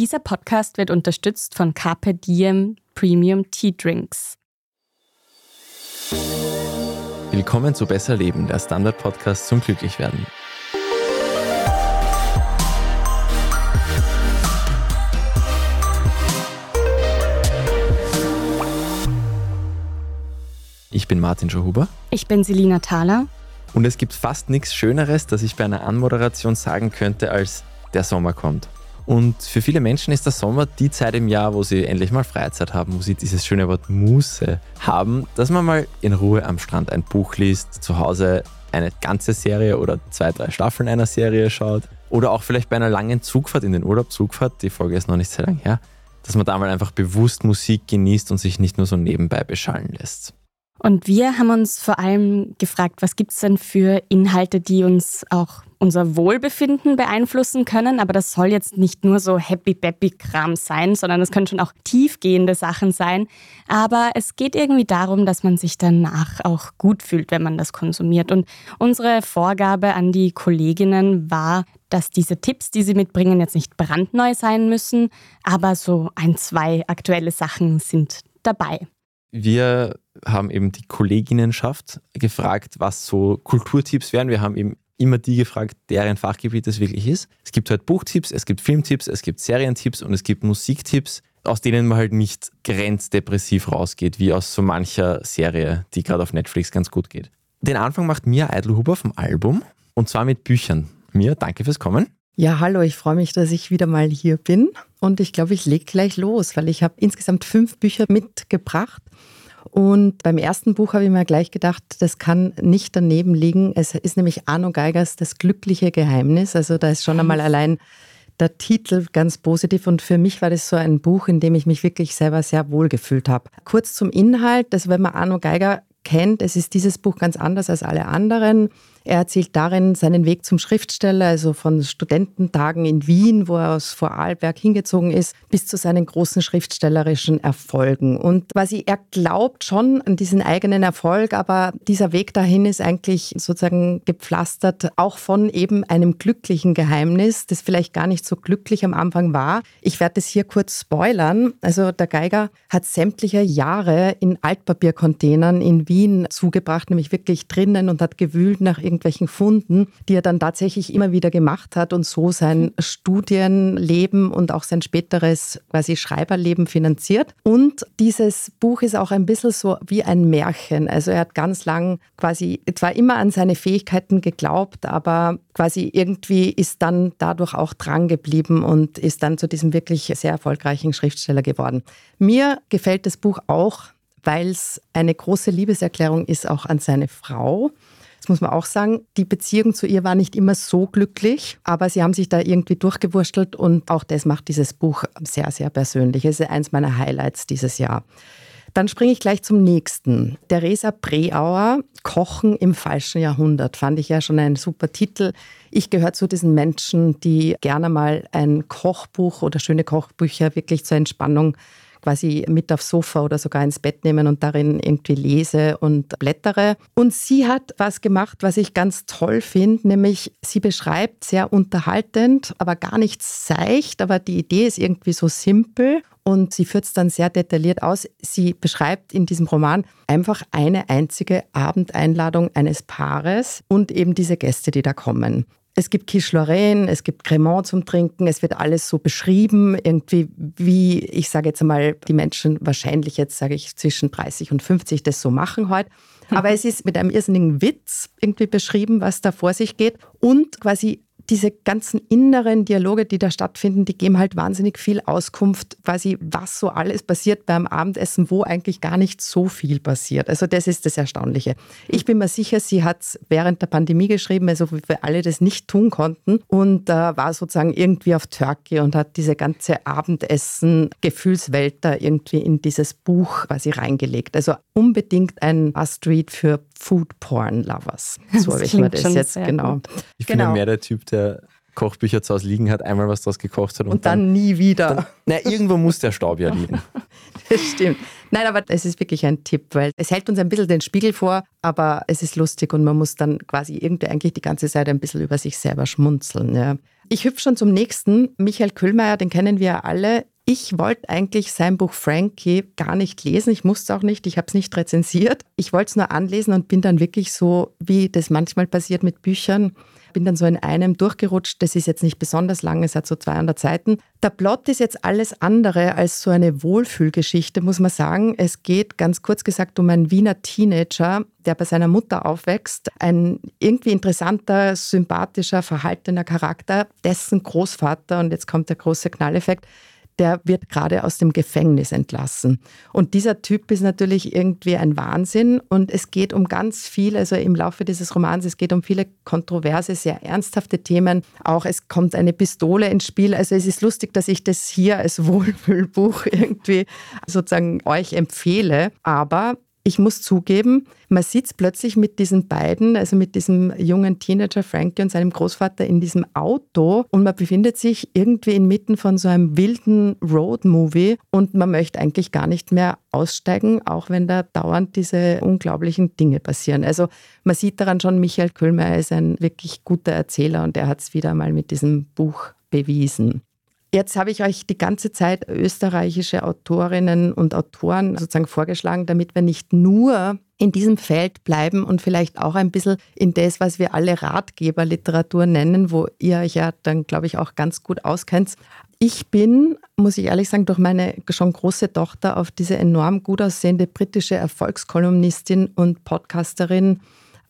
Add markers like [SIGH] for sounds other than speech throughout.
Dieser Podcast wird unterstützt von Carpe Diem Premium Tea Drinks. Willkommen zu Besser Leben, der Standard-Podcast zum Glücklichwerden. Ich bin Martin Schauhuber. Ich bin Selina Thaler. Und es gibt fast nichts Schöneres, das ich bei einer Anmoderation sagen könnte, als der Sommer kommt. Und für viele Menschen ist der Sommer die Zeit im Jahr, wo sie endlich mal Freizeit haben, wo sie dieses schöne Wort Muße haben, dass man mal in Ruhe am Strand ein Buch liest, zu Hause eine ganze Serie oder zwei, drei Staffeln einer Serie schaut oder auch vielleicht bei einer langen Zugfahrt in den Urlaub, Zugfahrt, die Folge ist noch nicht sehr lang her, dass man da mal einfach bewusst Musik genießt und sich nicht nur so nebenbei beschallen lässt. Und wir haben uns vor allem gefragt, was gibt es denn für Inhalte, die uns auch unser Wohlbefinden beeinflussen können. Aber das soll jetzt nicht nur so happy-bappy-Kram sein, sondern es können schon auch tiefgehende Sachen sein. Aber es geht irgendwie darum, dass man sich danach auch gut fühlt, wenn man das konsumiert. Und unsere Vorgabe an die Kolleginnen war, dass diese Tipps, die sie mitbringen, jetzt nicht brandneu sein müssen, aber so ein, zwei aktuelle Sachen sind dabei. Wir haben eben die Kolleginnenschaft gefragt, was so Kulturtipps wären. Wir haben eben immer die gefragt, deren Fachgebiet es wirklich ist. Es gibt halt Buchtipps, es gibt Filmtipps, es gibt Serientipps und es gibt Musiktipps, aus denen man halt nicht grenzdepressiv rausgeht, wie aus so mancher Serie, die gerade auf Netflix ganz gut geht. Den Anfang macht Mia Eidelhuber vom Album und zwar mit Büchern. Mia, danke fürs Kommen. Ja, hallo, ich freue mich, dass ich wieder mal hier bin und ich glaube, ich lege gleich los, weil ich habe insgesamt fünf Bücher mitgebracht und beim ersten Buch habe ich mir gleich gedacht, das kann nicht daneben liegen. Es ist nämlich Arno Geigers Das glückliche Geheimnis. Also da ist schon einmal allein der Titel ganz positiv und für mich war das so ein Buch, in dem ich mich wirklich selber sehr wohl gefühlt habe. Kurz zum Inhalt, also wenn man Arno Geiger kennt, es ist dieses Buch ganz anders als alle anderen. Er erzählt darin seinen Weg zum Schriftsteller, also von Studententagen in Wien, wo er aus Vorarlberg hingezogen ist, bis zu seinen großen schriftstellerischen Erfolgen. Und quasi er glaubt schon an diesen eigenen Erfolg, aber dieser Weg dahin ist eigentlich sozusagen gepflastert, auch von eben einem glücklichen Geheimnis, das vielleicht gar nicht so glücklich am Anfang war. Ich werde es hier kurz spoilern. Also der Geiger hat sämtliche Jahre in Altpapiercontainern in Wien zugebracht, nämlich wirklich drinnen und hat gewühlt nach irgendwelchen Funden, die er dann tatsächlich immer wieder gemacht hat und so sein mhm. Studienleben und auch sein späteres quasi Schreiberleben finanziert. Und dieses Buch ist auch ein bisschen so wie ein Märchen. Also er hat ganz lang quasi zwar immer an seine Fähigkeiten geglaubt, aber quasi irgendwie ist dann dadurch auch dran geblieben und ist dann zu diesem wirklich sehr erfolgreichen Schriftsteller geworden. Mir gefällt das Buch auch, weil es eine große Liebeserklärung ist auch an seine Frau. Das muss man auch sagen, die Beziehung zu ihr war nicht immer so glücklich, aber sie haben sich da irgendwie durchgewurstelt und auch das macht dieses Buch sehr, sehr persönlich. Es ist eins meiner Highlights dieses Jahr. Dann springe ich gleich zum nächsten. Theresa Preauer, Kochen im falschen Jahrhundert, fand ich ja schon ein super Titel. Ich gehöre zu diesen Menschen, die gerne mal ein Kochbuch oder schöne Kochbücher wirklich zur Entspannung quasi mit aufs Sofa oder sogar ins Bett nehmen und darin irgendwie lese und blättere. Und sie hat was gemacht, was ich ganz toll finde, nämlich sie beschreibt sehr unterhaltend, aber gar nicht seicht, aber die Idee ist irgendwie so simpel und sie führt es dann sehr detailliert aus. Sie beschreibt in diesem Roman einfach eine einzige Abendeinladung eines Paares und eben diese Gäste, die da kommen. Es gibt Quiche Lorraine, es gibt Cremant zum Trinken, es wird alles so beschrieben, irgendwie wie, ich sage jetzt einmal, die Menschen wahrscheinlich jetzt, sage ich, zwischen 30 und 50 das so machen heute. [LAUGHS] Aber es ist mit einem irrsinnigen Witz irgendwie beschrieben, was da vor sich geht und quasi diese ganzen inneren Dialoge, die da stattfinden, die geben halt wahnsinnig viel Auskunft, quasi was so alles passiert beim Abendessen, wo eigentlich gar nicht so viel passiert. Also das ist das Erstaunliche. Ich bin mir sicher, sie hat es während der Pandemie geschrieben, also wie wir alle das nicht tun konnten und äh, war sozusagen irgendwie auf Turkey und hat diese ganze Abendessen-Gefühlswelt da irgendwie in dieses Buch quasi reingelegt. Also unbedingt ein Astrid für Food-Porn-Lovers. [LAUGHS] So habe ich mir das jetzt genau. Gut. Ich bin genau. mehr der Typ, der Kochbücher zu Hause liegen hat, einmal was draus gekocht hat. Und, und dann, dann, nie wieder. Dann, na, irgendwo muss der Staub ja liegen. [LAUGHS] das stimmt. Nein, aber es ist wirklich ein Tipp, weil es hält uns ein bisschen den Spiegel vor, aber es ist lustig und man muss dann quasi irgendwie eigentlich die ganze Zeit ein bisschen über sich selber schmunzeln. Ja. Ich hüpfe schon zum nächsten. Michael Kühlmeier, den kennen wir alle. Ich wollte eigentlich sein Buch Frankie gar nicht lesen. Ich musste auch nicht. Ich habe es nicht rezensiert. Ich wollte es nur anlesen und bin dann wirklich so, wie das manchmal passiert mit Büchern, bin dann so in einem durchgerutscht. Das ist jetzt nicht besonders lang, es hat so 200 Seiten. Der Plot ist jetzt alles andere als so eine Wohlfühlgeschichte, muss man sagen. Es geht ganz kurz gesagt um einen Wiener Teenager, der bei seiner Mutter aufwächst. Ein irgendwie interessanter, sympathischer, verhaltener Charakter, dessen Großvater, und jetzt kommt der große Knalleffekt, der wird gerade aus dem Gefängnis entlassen. Und dieser Typ ist natürlich irgendwie ein Wahnsinn und es geht um ganz viel, also im Laufe dieses Romans, es geht um viele kontroverse, sehr ernsthafte Themen. Auch es kommt eine Pistole ins Spiel. Also es ist lustig, dass ich das hier als [LAUGHS] Wohlfühlbuch irgendwie sozusagen euch empfehle. Aber ich muss zugeben, man sitzt plötzlich mit diesen beiden, also mit diesem jungen Teenager Frankie und seinem Großvater in diesem Auto und man befindet sich irgendwie inmitten von so einem wilden Road-Movie und man möchte eigentlich gar nicht mehr aussteigen, auch wenn da dauernd diese unglaublichen Dinge passieren. Also man sieht daran schon, Michael Köhlmeier ist ein wirklich guter Erzähler und er hat es wieder mal mit diesem Buch bewiesen. Jetzt habe ich euch die ganze Zeit österreichische Autorinnen und Autoren sozusagen vorgeschlagen, damit wir nicht nur in diesem Feld bleiben und vielleicht auch ein bisschen in das, was wir alle Ratgeberliteratur nennen, wo ihr euch ja dann, glaube ich, auch ganz gut auskennt. Ich bin, muss ich ehrlich sagen, durch meine schon große Tochter auf diese enorm gut aussehende britische Erfolgskolumnistin und Podcasterin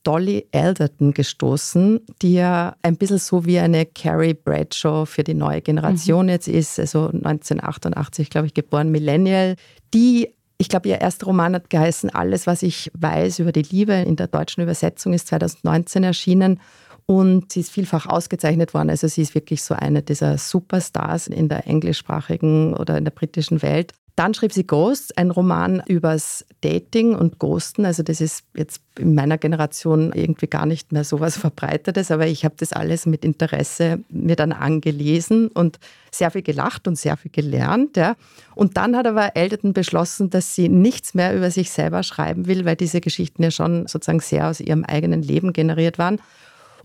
Dolly Alderton gestoßen, die ja ein bisschen so wie eine Carrie Bradshaw für die neue Generation mhm. jetzt ist, also 1988, glaube ich, geboren, Millennial, die ich glaube, ihr erster Roman hat geheißen Alles, was ich weiß über die Liebe. In der deutschen Übersetzung ist 2019 erschienen und sie ist vielfach ausgezeichnet worden. Also sie ist wirklich so eine dieser Superstars in der englischsprachigen oder in der britischen Welt. Dann schrieb sie Ghosts, ein Roman übers Dating und Ghosten. Also das ist jetzt in meiner Generation irgendwie gar nicht mehr so was Verbreitetes, aber ich habe das alles mit Interesse mir dann angelesen und sehr viel gelacht und sehr viel gelernt. Ja. Und dann hat aber Elderton beschlossen, dass sie nichts mehr über sich selber schreiben will, weil diese Geschichten ja schon sozusagen sehr aus ihrem eigenen Leben generiert waren.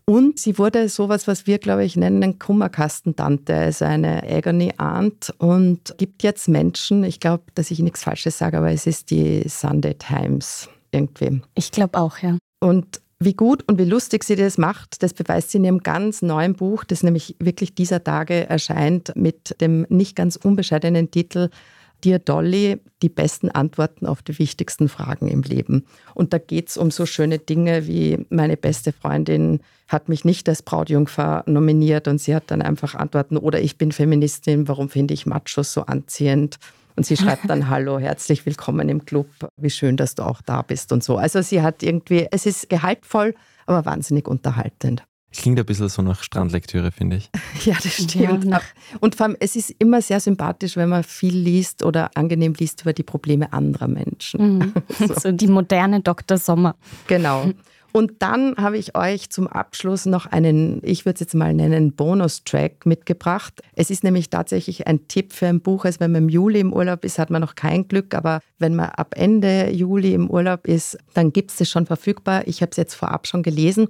Und sie wurde sowas, was wir, glaube ich, nennen, Kummerkastentante, also eine Agony Aunt und gibt jetzt Menschen, ich glaube, dass ich nichts Falsches sage, aber es ist die Sunday Times irgendwie. Ich glaube auch, ja. Und wie gut und wie lustig sie das macht, das beweist sie in ihrem ganz neuen Buch, das nämlich wirklich dieser Tage erscheint mit dem nicht ganz unbescheidenen Titel Dear Dolly die besten Antworten auf die wichtigsten Fragen im Leben. Und da geht es um so schöne Dinge wie meine beste Freundin hat mich nicht als Brautjungfer nominiert und sie hat dann einfach Antworten oder ich bin Feministin, warum finde ich Machos so anziehend? Und sie schreibt dann, [LAUGHS] hallo, herzlich willkommen im Club, wie schön, dass du auch da bist und so. Also sie hat irgendwie, es ist gehaltvoll, aber wahnsinnig unterhaltend. Klingt ein bisschen so nach Strandlektüre, finde ich. [LAUGHS] Ja, das stimmt. Ja, und vor allem, es ist immer sehr sympathisch, wenn man viel liest oder angenehm liest über die Probleme anderer Menschen. Mhm. so. [LAUGHS] [LAUGHS] so die moderne Dr. Sommer. Genau. Und dann habe ich euch zum Abschluss noch einen, ich würde es jetzt mal nennen, Bonustrack mitgebracht. Es ist nämlich tatsächlich ein Tipp für ein Buch. Also wenn man im Juli im Urlaub ist, hat man noch kein Glück, aber wenn man ab Ende Juli im Urlaub ist, dann gibt es es schon verfügbar. Ich habe es jetzt vorab schon gelesen.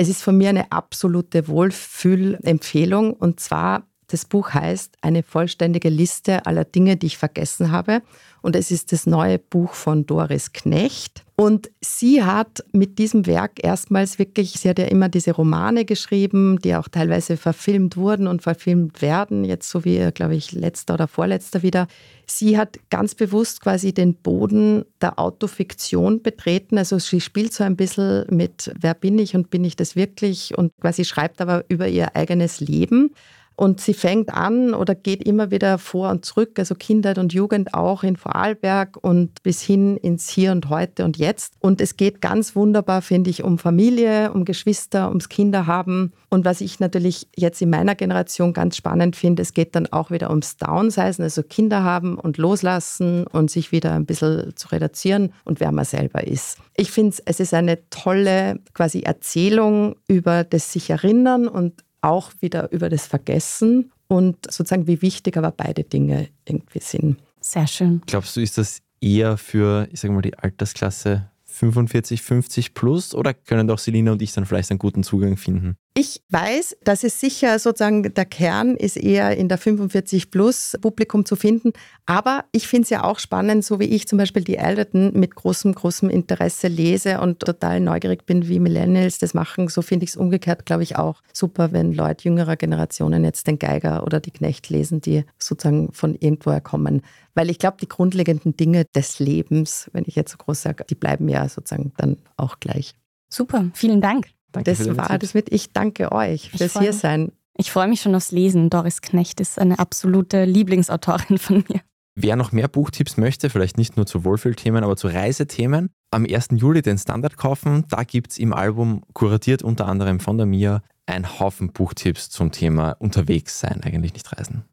Es ist von mir eine absolute Wohlfühlempfehlung und zwar das Buch heißt Eine vollständige Liste aller Dinge, die ich vergessen habe. Und es ist das neue Buch von Doris Knecht. Und sie hat mit diesem Werk erstmals wirklich, sie hat ja immer diese Romane geschrieben, die auch teilweise verfilmt wurden und verfilmt werden, jetzt so wie, glaube ich, letzter oder vorletzter wieder. Sie hat ganz bewusst quasi den Boden der Autofiktion betreten. Also sie spielt so ein bisschen mit, wer bin ich und bin ich das wirklich und quasi schreibt aber über ihr eigenes Leben. Und sie fängt an oder geht immer wieder vor und zurück, also Kindheit und Jugend auch in Vorarlberg und bis hin ins Hier und Heute und Jetzt. Und es geht ganz wunderbar, finde ich, um Familie, um Geschwister, ums Kinderhaben. Und was ich natürlich jetzt in meiner Generation ganz spannend finde, es geht dann auch wieder ums Downsizen, also Kinder haben und loslassen und sich wieder ein bisschen zu reduzieren und wer man selber ist. Ich finde, es ist eine tolle quasi Erzählung über das sich erinnern und auch wieder über das Vergessen und sozusagen, wie wichtig aber beide Dinge irgendwie sind. Sehr schön. Glaubst du, ist das eher für, ich sage mal, die Altersklasse 45, 50 plus oder können doch Selina und ich dann vielleicht einen guten Zugang finden? Ich weiß, dass es sicher sozusagen der Kern ist eher in der 45 plus Publikum zu finden. Aber ich finde es ja auch spannend, so wie ich zum Beispiel die Elderton mit großem, großem Interesse lese und total neugierig bin, wie Millennials das machen. So finde ich es umgekehrt, glaube ich, auch super, wenn Leute jüngerer Generationen jetzt den Geiger oder die Knecht lesen, die sozusagen von irgendwoher kommen. Weil ich glaube, die grundlegenden Dinge des Lebens, wenn ich jetzt so groß sage, die bleiben ja sozusagen dann auch gleich. Super, vielen Dank. Danke das war das mit. Ich danke euch fürs Hiersein. Ich freue mich schon aufs Lesen. Doris Knecht ist eine absolute Lieblingsautorin von mir. Wer noch mehr Buchtipps möchte, vielleicht nicht nur zu Wohlfühlthemen, aber zu Reisethemen, am 1. Juli den Standard kaufen. Da gibt es im Album, kuratiert unter anderem von der Mia, ein Haufen Buchtipps zum Thema unterwegs sein, eigentlich nicht reisen.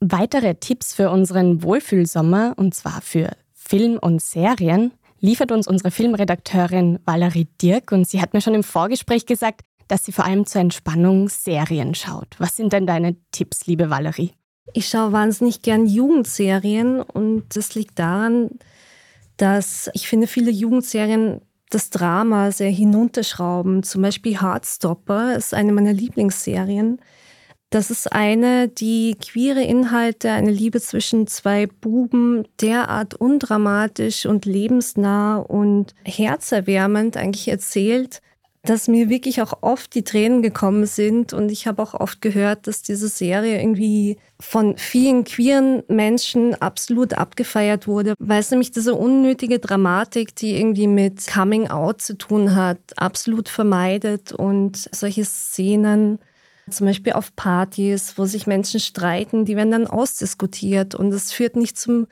Weitere Tipps für unseren Wohlfühlsommer, und zwar für Film und Serien, liefert uns unsere Filmredakteurin Valerie Dirk und sie hat mir schon im Vorgespräch gesagt, dass sie vor allem zur Entspannung Serien schaut. Was sind denn deine Tipps, liebe Valerie? Ich schaue wahnsinnig gern Jugendserien und das liegt daran, dass ich finde, viele Jugendserien das Drama sehr hinunterschrauben. Zum Beispiel Heartstopper ist eine meiner Lieblingsserien. Das ist eine, die queere Inhalte, eine Liebe zwischen zwei Buben derart undramatisch und lebensnah und herzerwärmend eigentlich erzählt, dass mir wirklich auch oft die Tränen gekommen sind. Und ich habe auch oft gehört, dass diese Serie irgendwie von vielen queeren Menschen absolut abgefeiert wurde, weil es nämlich diese unnötige Dramatik, die irgendwie mit Coming Out zu tun hat, absolut vermeidet. Und solche Szenen zum Beispiel auf Partys, wo sich Menschen streiten, die werden dann ausdiskutiert und es führt nicht zum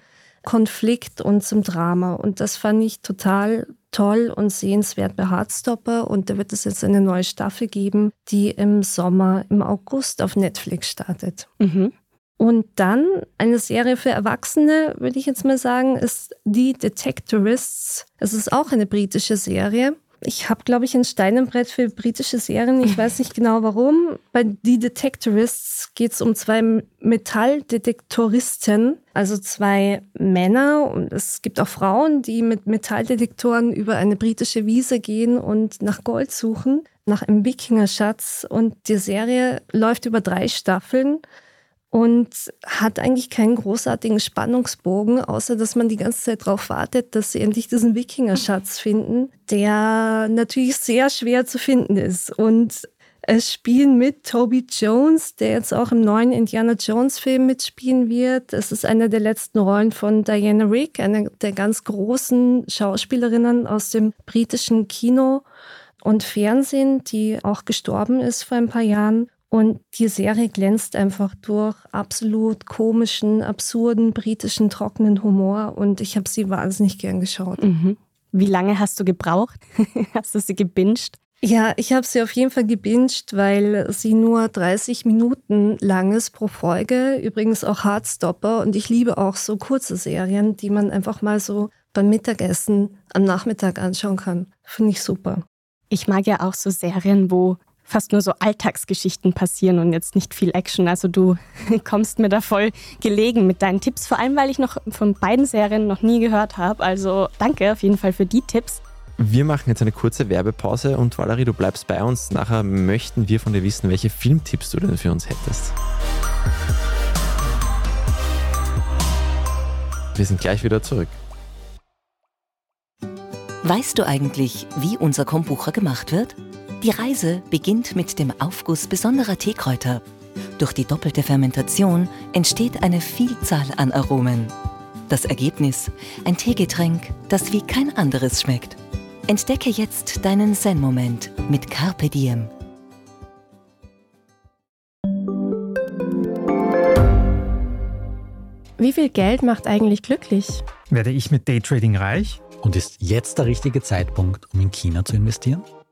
Konflikt und zum Drama. Und das fand ich total toll und sehenswert bei Heartstopper. Und da wird es jetzt eine neue Staffel geben, die im Sommer, im August auf Netflix startet. Mhm. Und dann eine Serie für Erwachsene, würde ich jetzt mal sagen, ist The Detectorists. Es ist auch eine britische Serie ich habe, glaube ich, ein Stein im Brett für britische Serien. Ich weiß nicht genau warum. Bei The Detectorists geht es um zwei Metalldetektoristen, also zwei Männer und es gibt auch Frauen, die mit Metalldetektoren über eine britische Wiese gehen und nach Gold suchen, nach einem Wikingerschatz. Und die Serie läuft über drei Staffeln und hat eigentlich keinen großartigen Spannungsbogen, außer dass man die ganze Zeit darauf wartet, dass sie endlich diesen Wikinger-Schatz [LAUGHS] finden, der natürlich sehr schwer zu finden ist. Und es spielen mit Toby Jones, der jetzt auch im neuen Indiana Jones-Film mitspielen wird. Es ist eine der letzten Rollen von Diana Rigg, eine der ganz großen Schauspielerinnen aus dem britischen Kino und Fernsehen, die auch gestorben ist vor ein paar Jahren. Und die Serie glänzt einfach durch absolut komischen, absurden, britischen, trockenen Humor. Und ich habe sie wahnsinnig gern geschaut. Mhm. Wie lange hast du gebraucht? [LAUGHS] hast du sie gebinged? Ja, ich habe sie auf jeden Fall gebinged, weil sie nur 30 Minuten lang ist pro Folge. Übrigens auch Hardstopper. Und ich liebe auch so kurze Serien, die man einfach mal so beim Mittagessen am Nachmittag anschauen kann. Finde ich super. Ich mag ja auch so Serien, wo fast nur so Alltagsgeschichten passieren und jetzt nicht viel Action. Also du [LAUGHS] kommst mir da voll gelegen mit deinen Tipps, vor allem weil ich noch von beiden Serien noch nie gehört habe. Also danke auf jeden Fall für die Tipps. Wir machen jetzt eine kurze Werbepause und Valerie, du bleibst bei uns. Nachher möchten wir von dir wissen, welche Filmtipps du denn für uns hättest. Wir sind gleich wieder zurück. Weißt du eigentlich, wie unser Kombucha gemacht wird? Die Reise beginnt mit dem Aufguss besonderer Teekräuter. Durch die doppelte Fermentation entsteht eine Vielzahl an Aromen. Das Ergebnis: ein Teegetränk, das wie kein anderes schmeckt. Entdecke jetzt deinen Zen-Moment mit Carpe Diem. Wie viel Geld macht eigentlich glücklich? Werde ich mit Daytrading reich? Und ist jetzt der richtige Zeitpunkt, um in China zu investieren?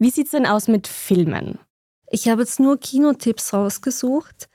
Wie sieht es denn aus mit Filmen? Ich habe jetzt nur Kinotipps rausgesucht,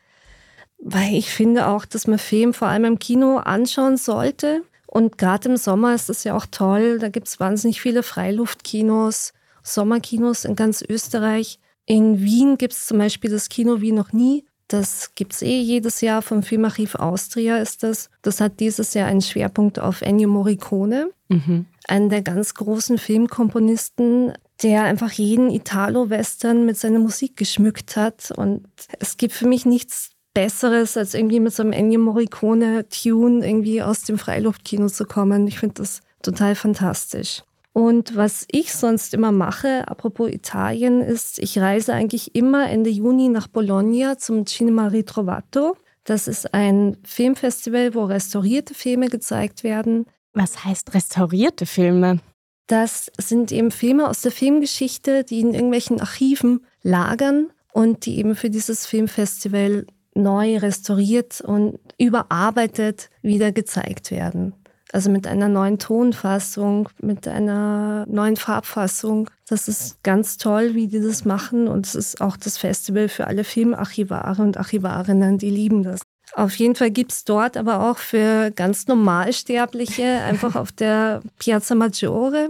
weil ich finde auch, dass man Film vor allem im Kino anschauen sollte. Und gerade im Sommer ist das ja auch toll. Da gibt es wahnsinnig viele Freiluftkinos, Sommerkinos in ganz Österreich. In Wien gibt es zum Beispiel das Kino wie noch nie. Das gibt es eh jedes Jahr vom Filmarchiv Austria ist das. Das hat dieses Jahr einen Schwerpunkt auf Ennio Morricone, mhm. einen der ganz großen Filmkomponisten, der einfach jeden Italo-Western mit seiner Musik geschmückt hat. Und es gibt für mich nichts Besseres, als irgendwie mit so einem Ennio Morricone-Tune irgendwie aus dem Freiluftkino zu kommen. Ich finde das total fantastisch. Und was ich sonst immer mache, apropos Italien, ist, ich reise eigentlich immer Ende Juni nach Bologna zum Cinema Ritrovato. Das ist ein Filmfestival, wo restaurierte Filme gezeigt werden. Was heißt restaurierte Filme? Das sind eben Filme aus der Filmgeschichte, die in irgendwelchen Archiven lagern und die eben für dieses Filmfestival neu restauriert und überarbeitet wieder gezeigt werden. Also mit einer neuen Tonfassung, mit einer neuen Farbfassung. Das ist ganz toll, wie die das machen. Und es ist auch das Festival für alle Filmarchivare und Archivarinnen, die lieben das. Auf jeden Fall gibt es dort aber auch für ganz Normalsterbliche [LAUGHS] einfach auf der Piazza Maggiore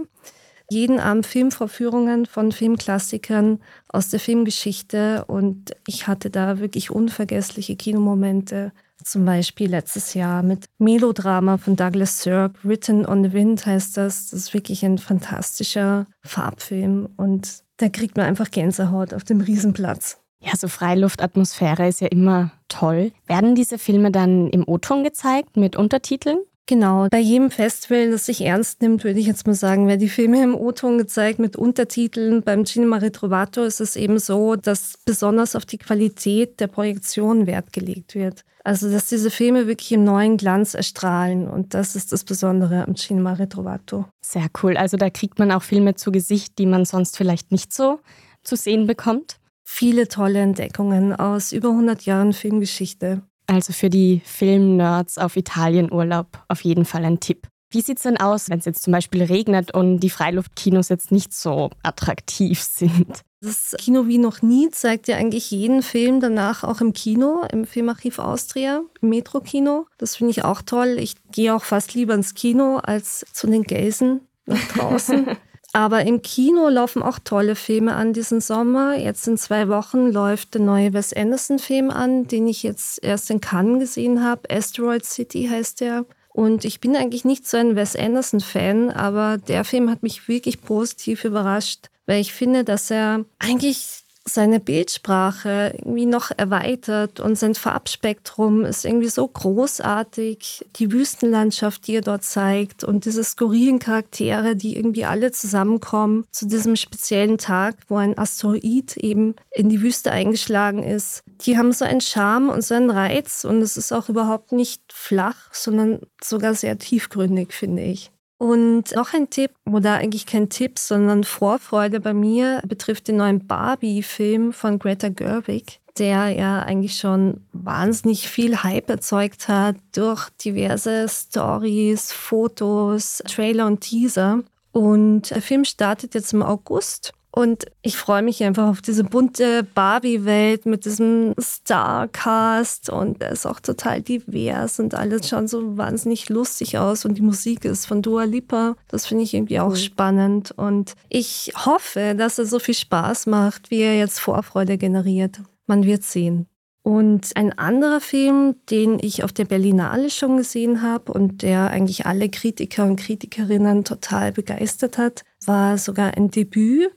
jeden Abend Filmvorführungen von Filmklassikern aus der Filmgeschichte und ich hatte da wirklich unvergessliche Kinomomente. Zum Beispiel letztes Jahr mit Melodrama von Douglas Sirk, Written on the Wind heißt das. Das ist wirklich ein fantastischer Farbfilm und da kriegt man einfach Gänsehaut auf dem Riesenplatz. Ja, so Freiluftatmosphäre ist ja immer toll. Werden diese Filme dann im O-Ton gezeigt mit Untertiteln? Genau, bei jedem Festival, das sich ernst nimmt, würde ich jetzt mal sagen, werden die Filme im O-Ton gezeigt mit Untertiteln. Beim Cinema Retrovato ist es eben so, dass besonders auf die Qualität der Projektion Wert gelegt wird. Also, dass diese Filme wirklich im neuen Glanz erstrahlen. Und das ist das Besondere am Cinema Retrovato. Sehr cool. Also, da kriegt man auch Filme zu Gesicht, die man sonst vielleicht nicht so zu sehen bekommt. Viele tolle Entdeckungen aus über 100 Jahren Filmgeschichte. Also für die Filmnerds auf Italienurlaub auf jeden Fall ein Tipp. Wie sieht es denn aus, wenn es jetzt zum Beispiel regnet und die Freiluftkinos jetzt nicht so attraktiv sind? Das Kino wie noch nie zeigt ja eigentlich jeden Film danach auch im Kino, im Filmarchiv Austria, im Metro-Kino. Das finde ich auch toll. Ich gehe auch fast lieber ins Kino als zu den Gelsen nach draußen. [LAUGHS] Aber im Kino laufen auch tolle Filme an diesen Sommer. Jetzt in zwei Wochen läuft der neue Wes Anderson-Film an, den ich jetzt erst in Cannes gesehen habe. Asteroid City heißt der. Und ich bin eigentlich nicht so ein Wes Anderson-Fan, aber der Film hat mich wirklich positiv überrascht, weil ich finde, dass er eigentlich seine Bildsprache irgendwie noch erweitert und sein Farbspektrum ist irgendwie so großartig. Die Wüstenlandschaft, die er dort zeigt und diese skurrilen Charaktere, die irgendwie alle zusammenkommen zu diesem speziellen Tag, wo ein Asteroid eben in die Wüste eingeschlagen ist. Die haben so einen Charme und so einen Reiz und es ist auch überhaupt nicht flach, sondern sogar sehr tiefgründig, finde ich. Und noch ein Tipp, oder eigentlich kein Tipp, sondern Vorfreude bei mir betrifft den neuen Barbie-Film von Greta Gerwig, der ja eigentlich schon wahnsinnig viel Hype erzeugt hat durch diverse Stories, Fotos, Trailer und Teaser. Und der Film startet jetzt im August und ich freue mich einfach auf diese bunte Barbie-Welt mit diesem Star-Cast und er ist auch total divers und alles schaut so wahnsinnig lustig aus und die Musik ist von Dua Lipa. Das finde ich irgendwie auch cool. spannend und ich hoffe, dass er so viel Spaß macht, wie er jetzt Vorfreude generiert. Man wird sehen. Und ein anderer Film, den ich auf der Berlinale schon gesehen habe und der eigentlich alle Kritiker und Kritikerinnen total begeistert hat, war sogar ein Debüt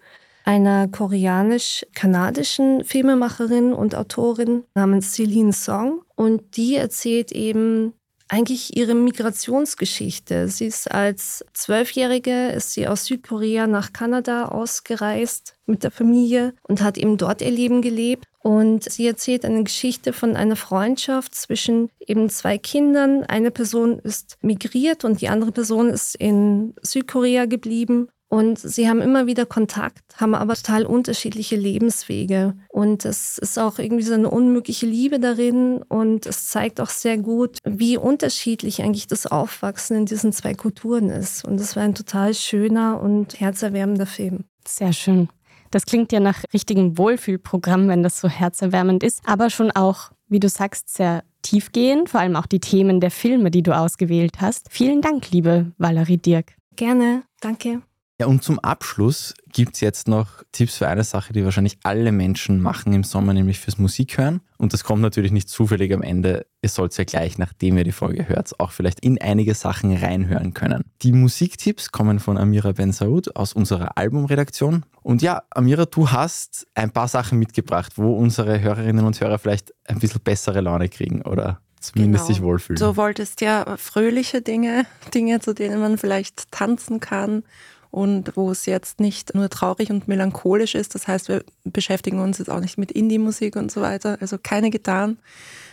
einer koreanisch-kanadischen Filmemacherin und Autorin namens Celine Song. Und die erzählt eben eigentlich ihre Migrationsgeschichte. Sie ist als Zwölfjährige, ist sie aus Südkorea nach Kanada ausgereist mit der Familie und hat eben dort ihr Leben gelebt. Und sie erzählt eine Geschichte von einer Freundschaft zwischen eben zwei Kindern. Eine Person ist migriert und die andere Person ist in Südkorea geblieben. Und sie haben immer wieder Kontakt, haben aber total unterschiedliche Lebenswege. Und es ist auch irgendwie so eine unmögliche Liebe darin. Und es zeigt auch sehr gut, wie unterschiedlich eigentlich das Aufwachsen in diesen zwei Kulturen ist. Und es war ein total schöner und herzerwärmender Film. Sehr schön. Das klingt ja nach richtigem Wohlfühlprogramm, wenn das so herzerwärmend ist, aber schon auch, wie du sagst, sehr tiefgehend, vor allem auch die Themen der Filme, die du ausgewählt hast. Vielen Dank, liebe Valerie Dirk. Gerne, danke. Ja, und zum Abschluss gibt es jetzt noch Tipps für eine Sache, die wahrscheinlich alle Menschen machen im Sommer, nämlich fürs Musikhören. Und das kommt natürlich nicht zufällig am Ende. Ihr sollt ja gleich, nachdem ihr die Folge hört, auch vielleicht in einige Sachen reinhören können. Die Musiktipps kommen von Amira Ben Saud aus unserer Albumredaktion. Und ja, Amira, du hast ein paar Sachen mitgebracht, wo unsere Hörerinnen und Hörer vielleicht ein bisschen bessere Laune kriegen, oder? zumindest genau. sich wohlfühlen. Du wolltest ja fröhliche Dinge, Dinge, zu denen man vielleicht tanzen kann und wo es jetzt nicht nur traurig und melancholisch ist. Das heißt, wir beschäftigen uns jetzt auch nicht mit Indie-Musik und so weiter. Also keine Gitarren.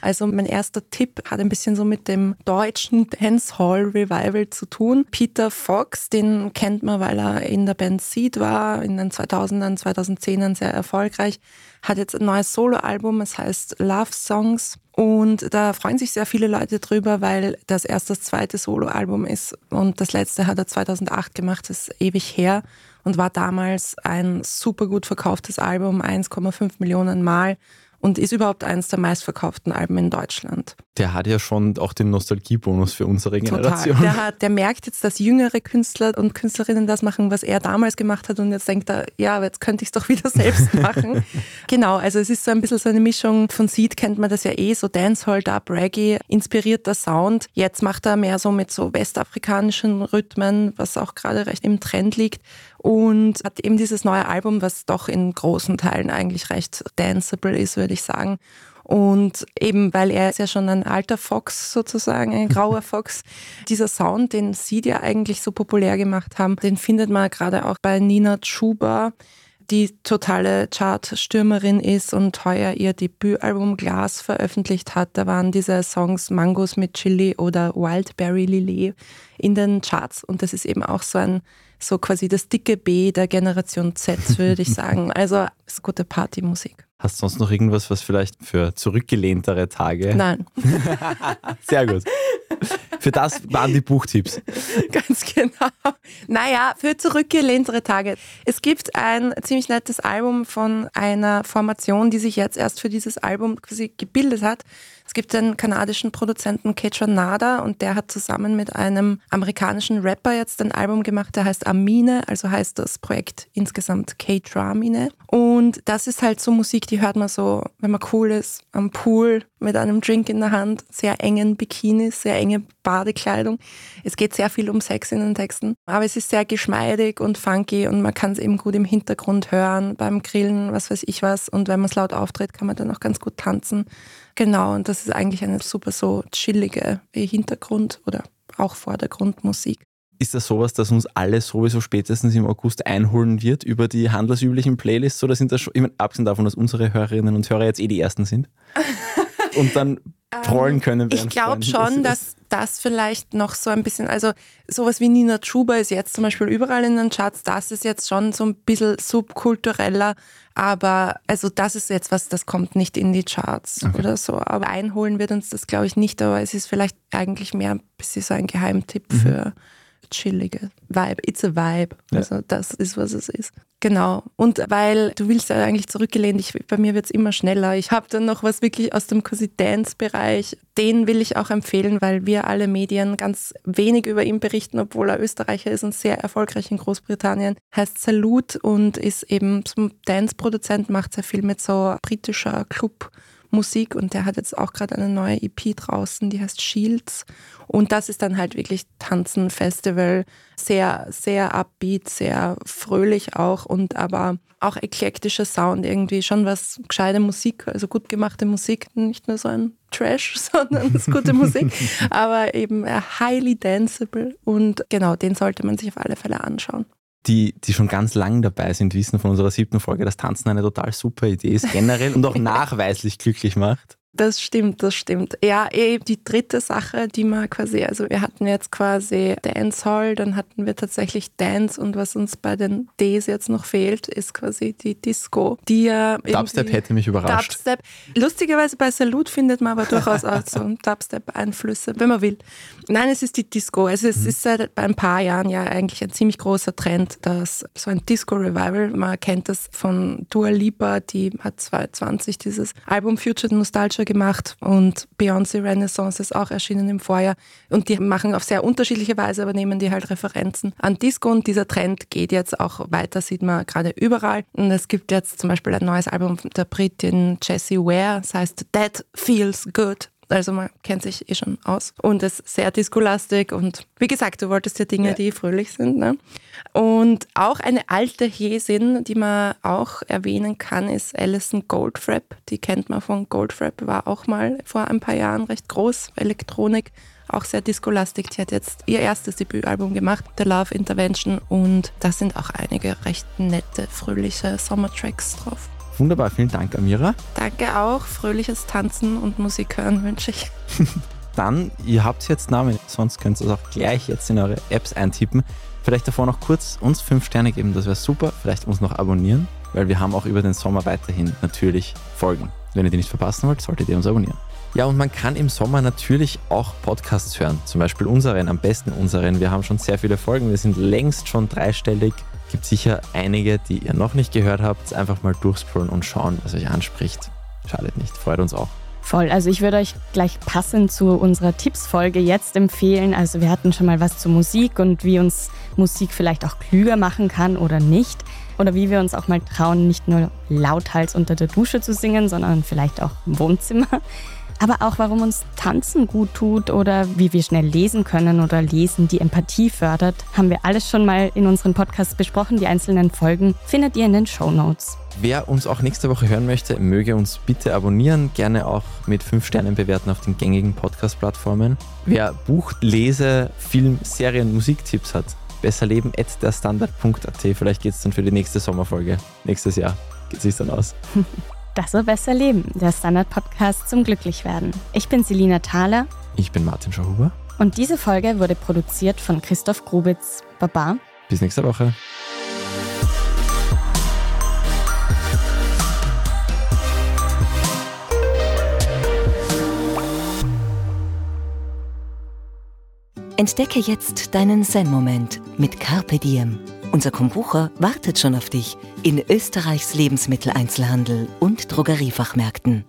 Also mein erster Tipp hat ein bisschen so mit dem deutschen Dancehall Revival zu tun. Peter Fox, den kennt man, weil er in der Band Seed war, in den 2000ern, 2010ern sehr erfolgreich, hat jetzt ein neues Soloalbum, es heißt Love Songs. Und da freuen sich sehr viele Leute drüber, weil das erst das zweite Soloalbum ist. Und das letzte hat er 2008 gemacht, das ist ewig her und war damals ein super gut verkauftes Album, 1,5 Millionen Mal und ist überhaupt eines der meistverkauften Alben in Deutschland. Der hat ja schon auch den Nostalgiebonus für unsere Generation. Total. Der, hat, der merkt jetzt, dass jüngere Künstler und Künstlerinnen das machen, was er damals gemacht hat und jetzt denkt er, ja, jetzt könnte ich es doch wieder [LAUGHS] selbst machen. genau, also es ist so ein bisschen so eine Mischung von Seed kennt man das ja eh, so Dancehall, Dub, Reggae, inspirierter Sound. Jetzt macht er mehr so mit so westafrikanischen Rhythmen, was auch gerade recht im Trend liegt und hat eben dieses neue Album, was doch in großen Teilen eigentlich recht danceable ist, würde ich sagen. Und eben, weil er ist ja schon ein alter Fox sozusagen, ein [LAUGHS] grauer Fox, dieser Sound, den sie ja eigentlich so populär gemacht haben, den findet man gerade auch bei Nina Chuba, die totale Chartstürmerin ist und heuer ihr Debütalbum Glas veröffentlicht hat. Da waren diese Songs Mangos mit Chili oder Wildberry Lillet in den Charts. Und das ist eben auch so ein so quasi das dicke B der Generation Z, würde ich [LAUGHS] sagen. Also ist gute Partymusik. Hast du sonst noch irgendwas, was vielleicht für zurückgelehntere Tage? Nein. [LAUGHS] Sehr gut. Für das waren die Buchtipps. Ganz genau. Naja, für zurückgelehntere Tage. Es gibt ein ziemlich nettes Album von einer Formation, die sich jetzt erst für dieses Album quasi gebildet hat. Es gibt einen kanadischen Produzenten Ketra Nada und der hat zusammen mit einem amerikanischen Rapper jetzt ein Album gemacht, der heißt Amine, also heißt das Projekt insgesamt K-Dramine. Und das ist halt so Musik, die hört man so, wenn man cool ist, am Pool mit einem Drink in der Hand, sehr engen Bikinis, sehr enge Badekleidung. Es geht sehr viel um Sex in den Texten, aber es ist sehr geschmeidig und funky und man kann es eben gut im Hintergrund hören, beim Grillen, was weiß ich was. Und wenn man es laut auftritt, kann man dann auch ganz gut tanzen. Genau, und das ist eigentlich eine super so chillige Hintergrund- oder auch Vordergrundmusik. Ist das sowas, das uns alle sowieso spätestens im August einholen wird über die handelsüblichen Playlists? Oder sind das schon, ich meine, abgesehen davon, dass unsere Hörerinnen und Hörer jetzt eh die ersten sind? [LAUGHS] und dann trollen können. Ich glaube schon, dass das vielleicht noch so ein bisschen, also sowas wie Nina Chuba ist jetzt zum Beispiel überall in den Charts, das ist jetzt schon so ein bisschen subkultureller, aber also das ist jetzt was, das kommt nicht in die Charts okay. oder so. Aber einholen wird uns das, glaube ich, nicht, aber es ist vielleicht eigentlich mehr ein bisschen so ein Geheimtipp mhm. für chillige Vibe. It's a Vibe. Ja. Also das ist, was es ist. Genau. Und weil du willst ja eigentlich zurückgelehnt, ich, bei mir wird es immer schneller. Ich habe dann noch was wirklich aus dem Cozy Dance-Bereich. Den will ich auch empfehlen, weil wir alle Medien ganz wenig über ihn berichten, obwohl er Österreicher ist und sehr erfolgreich in Großbritannien. Heißt Salut und ist eben zum Dance-Produzent, macht sehr viel mit so britischer Club- Musik und der hat jetzt auch gerade eine neue EP draußen, die heißt Shields. Und das ist dann halt wirklich Tanzen, Festival, sehr, sehr upbeat, sehr fröhlich auch und aber auch eklektischer Sound irgendwie, schon was gescheite Musik, also gut gemachte Musik, nicht nur so ein Trash, [LAUGHS] sondern es ist gute Musik, [LAUGHS] aber eben highly danceable und genau, den sollte man sich auf alle Fälle anschauen die, die schon ganz lang dabei sind, wissen von unserer siebten Folge, dass Tanzen eine total super Idee ist, generell und auch [LAUGHS] nachweislich glücklich macht. Das stimmt, das stimmt. Ja, eh die dritte Sache, die man quasi, also wir hatten jetzt quasi Dancehall, dann hatten wir tatsächlich Dance und was uns bei den Ds jetzt noch fehlt, ist quasi die Disco. Die ja Dubstep hätte mich überrascht. Dubstep. Lustigerweise bei Salut findet man aber durchaus auch so [LAUGHS] Dubstep-Einflüsse, wenn man will. Nein, es ist die Disco. Also es mhm. ist seit ein paar Jahren ja eigentlich ein ziemlich großer Trend, dass so ein Disco-Revival, man kennt das von Dua Lipa, die hat 2020 dieses Album Future Nostalgia gemacht und Beyoncé Renaissance ist auch erschienen im Vorjahr. Und die machen auf sehr unterschiedliche Weise, aber nehmen die halt Referenzen an Disco. Und dieser Trend geht jetzt auch weiter, sieht man gerade überall. Und es gibt jetzt zum Beispiel ein neues Album der Britin Jessie Ware, das heißt That Feels Good also man kennt sich eh schon aus und es ist sehr diskolastig und wie gesagt, du wolltest ja Dinge, ja. die fröhlich sind. Ne? Und auch eine alte Häsin, die man auch erwähnen kann, ist Alison Goldfrapp. Die kennt man von Goldfrapp, war auch mal vor ein paar Jahren recht groß, Elektronik, auch sehr diskolastig. Die hat jetzt ihr erstes Debütalbum gemacht, The Love Intervention und da sind auch einige recht nette, fröhliche Sommertracks drauf. Wunderbar, vielen Dank, Amira. Danke auch. Fröhliches Tanzen und Musik hören wünsche ich. [LAUGHS] Dann, ihr habt jetzt Namen, sonst könnt ihr es auch gleich jetzt in eure Apps eintippen. Vielleicht davor noch kurz uns fünf Sterne geben, das wäre super. Vielleicht uns noch abonnieren, weil wir haben auch über den Sommer weiterhin natürlich Folgen. Wenn ihr die nicht verpassen wollt, solltet ihr uns abonnieren. Ja, und man kann im Sommer natürlich auch Podcasts hören. Zum Beispiel unseren, am besten unseren. Wir haben schon sehr viele Folgen. Wir sind längst schon dreistellig gibt sicher einige, die ihr noch nicht gehört habt. Einfach mal durchscrollen und schauen, was euch anspricht. Schadet nicht, freut uns auch. Voll, also ich würde euch gleich passend zu unserer Tippsfolge jetzt empfehlen. Also wir hatten schon mal was zu Musik und wie uns Musik vielleicht auch klüger machen kann oder nicht. Oder wie wir uns auch mal trauen, nicht nur lauthals unter der Dusche zu singen, sondern vielleicht auch im Wohnzimmer aber auch warum uns Tanzen gut tut oder wie wir schnell lesen können oder lesen die Empathie fördert, haben wir alles schon mal in unseren Podcasts besprochen. Die einzelnen Folgen findet ihr in den Show Notes. Wer uns auch nächste Woche hören möchte, möge uns bitte abonnieren, gerne auch mit 5 Sternen bewerten auf den gängigen Podcast-Plattformen. Wer Buch, Lese, Film, Serien, Musiktipps hat, besserleben at derstandard.at. Vielleicht geht es dann für die nächste Sommerfolge. Nächstes Jahr geht es sich dann aus. [LAUGHS] Das so besser leben, der Standard-Podcast zum Glücklichwerden. Ich bin Selina Thaler. Ich bin Martin Schauhuber. Und diese Folge wurde produziert von Christoph Grubitz. Baba. Bis nächste Woche. Entdecke jetzt deinen Zen-Moment mit Carpe Diem. Unser Kombucha wartet schon auf dich in Österreichs Lebensmitteleinzelhandel und Drogeriefachmärkten.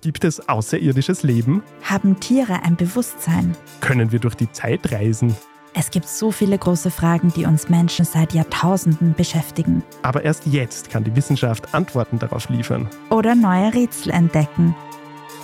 Gibt es außerirdisches Leben? Haben Tiere ein Bewusstsein? Können wir durch die Zeit reisen? Es gibt so viele große Fragen, die uns Menschen seit Jahrtausenden beschäftigen. Aber erst jetzt kann die Wissenschaft Antworten darauf liefern. Oder neue Rätsel entdecken.